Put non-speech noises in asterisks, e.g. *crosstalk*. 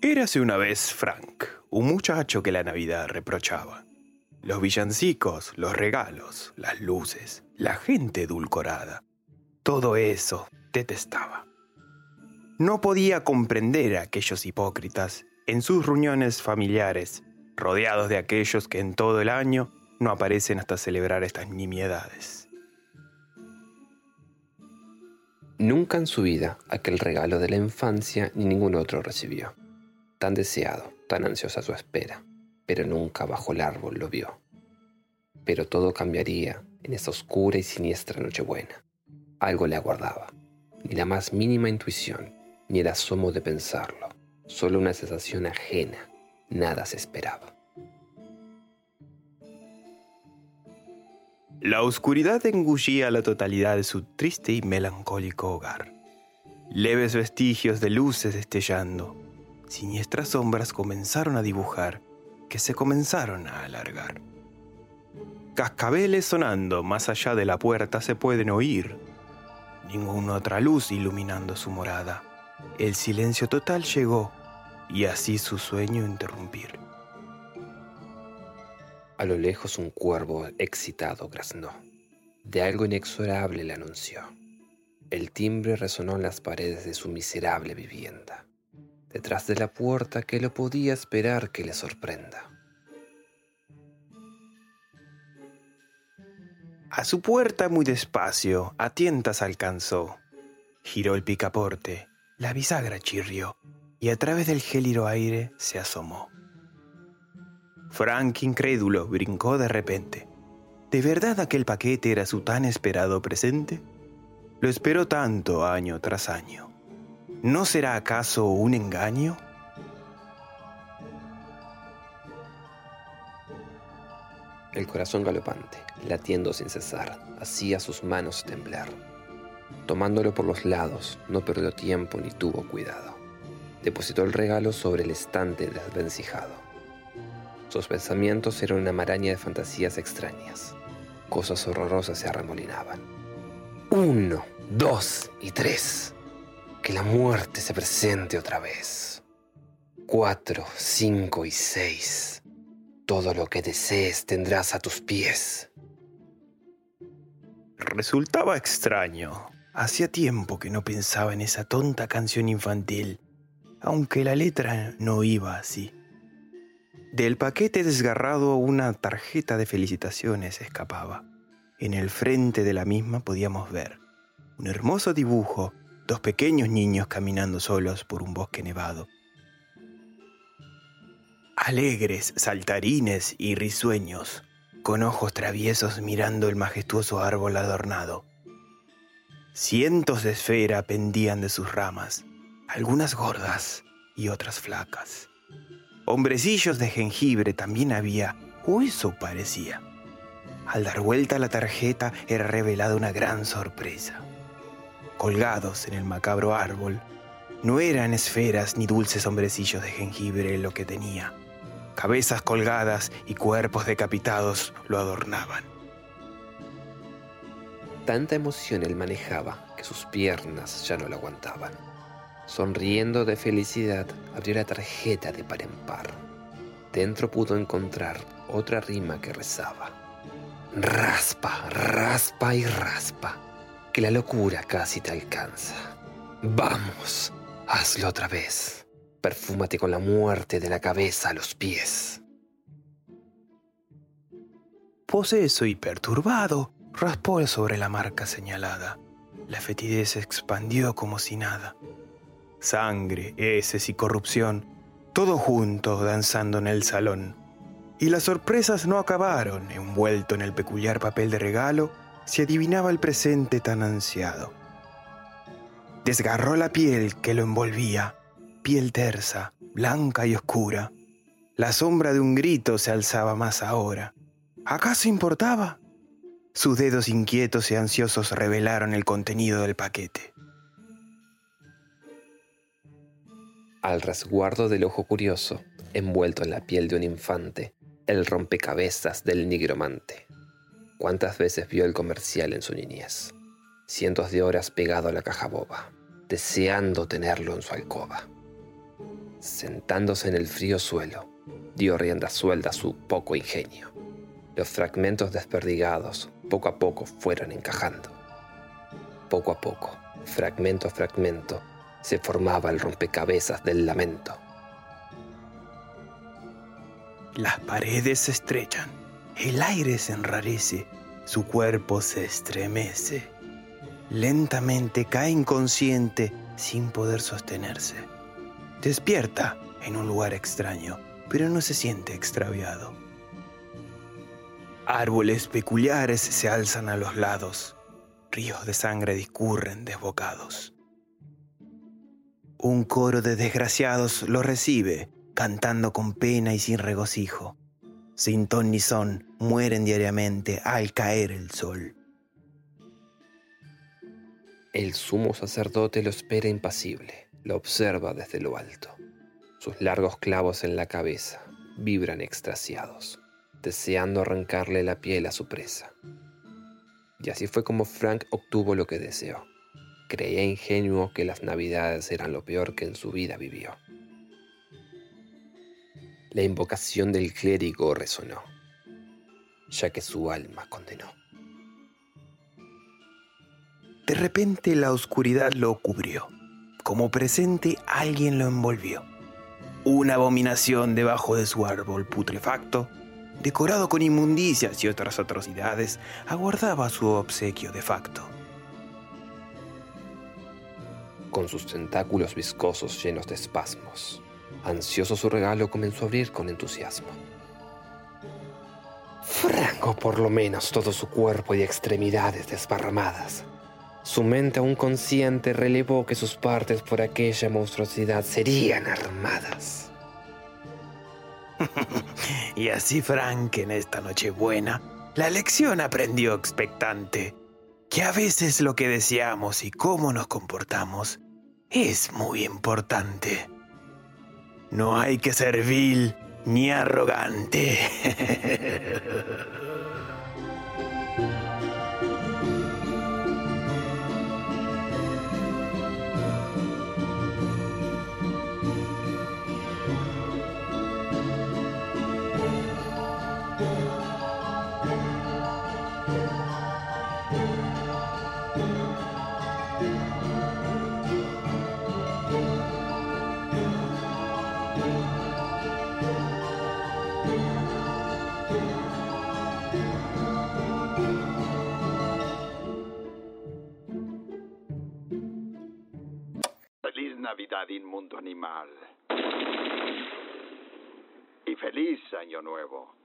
Érase una vez Frank, un muchacho que la Navidad reprochaba. Los villancicos, los regalos, las luces, la gente edulcorada. Todo eso detestaba. No podía comprender a aquellos hipócritas en sus reuniones familiares, rodeados de aquellos que en todo el año no aparecen hasta celebrar estas nimiedades. Nunca en su vida aquel regalo de la infancia ni ningún otro recibió. Tan deseado, tan ansiosa su espera, pero nunca bajo el árbol lo vio. Pero todo cambiaría en esa oscura y siniestra Nochebuena. Algo le aguardaba, ni la más mínima intuición, ni el asomo de pensarlo, solo una sensación ajena, nada se esperaba. La oscuridad engullía la totalidad de su triste y melancólico hogar. Leves vestigios de luces destellando, siniestras sombras comenzaron a dibujar, que se comenzaron a alargar. Cascabeles sonando más allá de la puerta se pueden oír. Ninguna otra luz iluminando su morada. El silencio total llegó y así su sueño interrumpir. A lo lejos un cuervo excitado graznó. De algo inexorable le anunció. El timbre resonó en las paredes de su miserable vivienda, detrás de la puerta que lo podía esperar que le sorprenda. A su puerta muy despacio, a tientas alcanzó. Giró el picaporte, la bisagra chirrió, y a través del gélido aire se asomó. Frank, incrédulo, brincó de repente. ¿De verdad aquel paquete era su tan esperado presente? Lo esperó tanto año tras año. ¿No será acaso un engaño? El corazón galopante, latiendo sin cesar, hacía sus manos temblar. Tomándolo por los lados, no perdió tiempo ni tuvo cuidado. Depositó el regalo sobre el estante desvencijado sus pensamientos eran una maraña de fantasías extrañas. Cosas horrorosas se arremolinaban. Uno, dos y tres. Que la muerte se presente otra vez. Cuatro, cinco y seis. Todo lo que desees tendrás a tus pies. Resultaba extraño. Hacía tiempo que no pensaba en esa tonta canción infantil, aunque la letra no iba así. Del paquete desgarrado una tarjeta de felicitaciones escapaba. En el frente de la misma podíamos ver un hermoso dibujo, dos pequeños niños caminando solos por un bosque nevado. Alegres, saltarines y risueños, con ojos traviesos mirando el majestuoso árbol adornado. Cientos de esferas pendían de sus ramas, algunas gordas y otras flacas. Hombrecillos de jengibre también había, o eso parecía. Al dar vuelta a la tarjeta era revelada una gran sorpresa. Colgados en el macabro árbol, no eran esferas ni dulces hombrecillos de jengibre lo que tenía. Cabezas colgadas y cuerpos decapitados lo adornaban. Tanta emoción él manejaba que sus piernas ya no lo aguantaban. Sonriendo de felicidad, abrió la tarjeta de par en par. Dentro pudo encontrar otra rima que rezaba. Raspa, raspa y raspa, que la locura casi te alcanza. Vamos, hazlo otra vez. Perfúmate con la muerte de la cabeza a los pies. Poseso y perturbado, raspó sobre la marca señalada. La fetidez se expandió como si nada sangre, heces y corrupción, todo junto danzando en el salón. Y las sorpresas no acabaron, envuelto en el peculiar papel de regalo, se adivinaba el presente tan ansiado. Desgarró la piel que lo envolvía, piel tersa, blanca y oscura. La sombra de un grito se alzaba más ahora. ¿Acaso importaba? Sus dedos inquietos y ansiosos revelaron el contenido del paquete. al resguardo del ojo curioso, envuelto en la piel de un infante, el rompecabezas del nigromante. ¿Cuántas veces vio el comercial en su niñez? Cientos de horas pegado a la caja boba, deseando tenerlo en su alcoba. Sentándose en el frío suelo, dio rienda suelta a su poco ingenio. Los fragmentos desperdigados poco a poco fueron encajando. Poco a poco, fragmento a fragmento, se formaba el rompecabezas del lamento. Las paredes se estrechan, el aire se enrarece, su cuerpo se estremece. Lentamente cae inconsciente sin poder sostenerse. Despierta en un lugar extraño, pero no se siente extraviado. Árboles peculiares se alzan a los lados, ríos de sangre discurren desbocados. Un coro de desgraciados lo recibe, cantando con pena y sin regocijo. Sin ton ni son, mueren diariamente al caer el sol. El sumo sacerdote lo espera impasible, lo observa desde lo alto. Sus largos clavos en la cabeza vibran extasiados, deseando arrancarle la piel a su presa. Y así fue como Frank obtuvo lo que deseó. Creía ingenuo que las navidades eran lo peor que en su vida vivió. La invocación del clérigo resonó, ya que su alma condenó. De repente la oscuridad lo cubrió. Como presente alguien lo envolvió. Una abominación debajo de su árbol putrefacto, decorado con inmundicias y otras atrocidades, aguardaba su obsequio de facto. Con sus tentáculos viscosos llenos de espasmos, ansioso su regalo comenzó a abrir con entusiasmo. Franco por lo menos todo su cuerpo y extremidades desparramadas. Su mente aún consciente relevó que sus partes por aquella monstruosidad serían armadas. *laughs* y así Frank en esta noche buena, la lección aprendió expectante, que a veces lo que deseamos y cómo nos comportamos es muy importante. No hay que ser vil ni arrogante. *laughs* Navidad, inmundo animal. Y feliz Año Nuevo.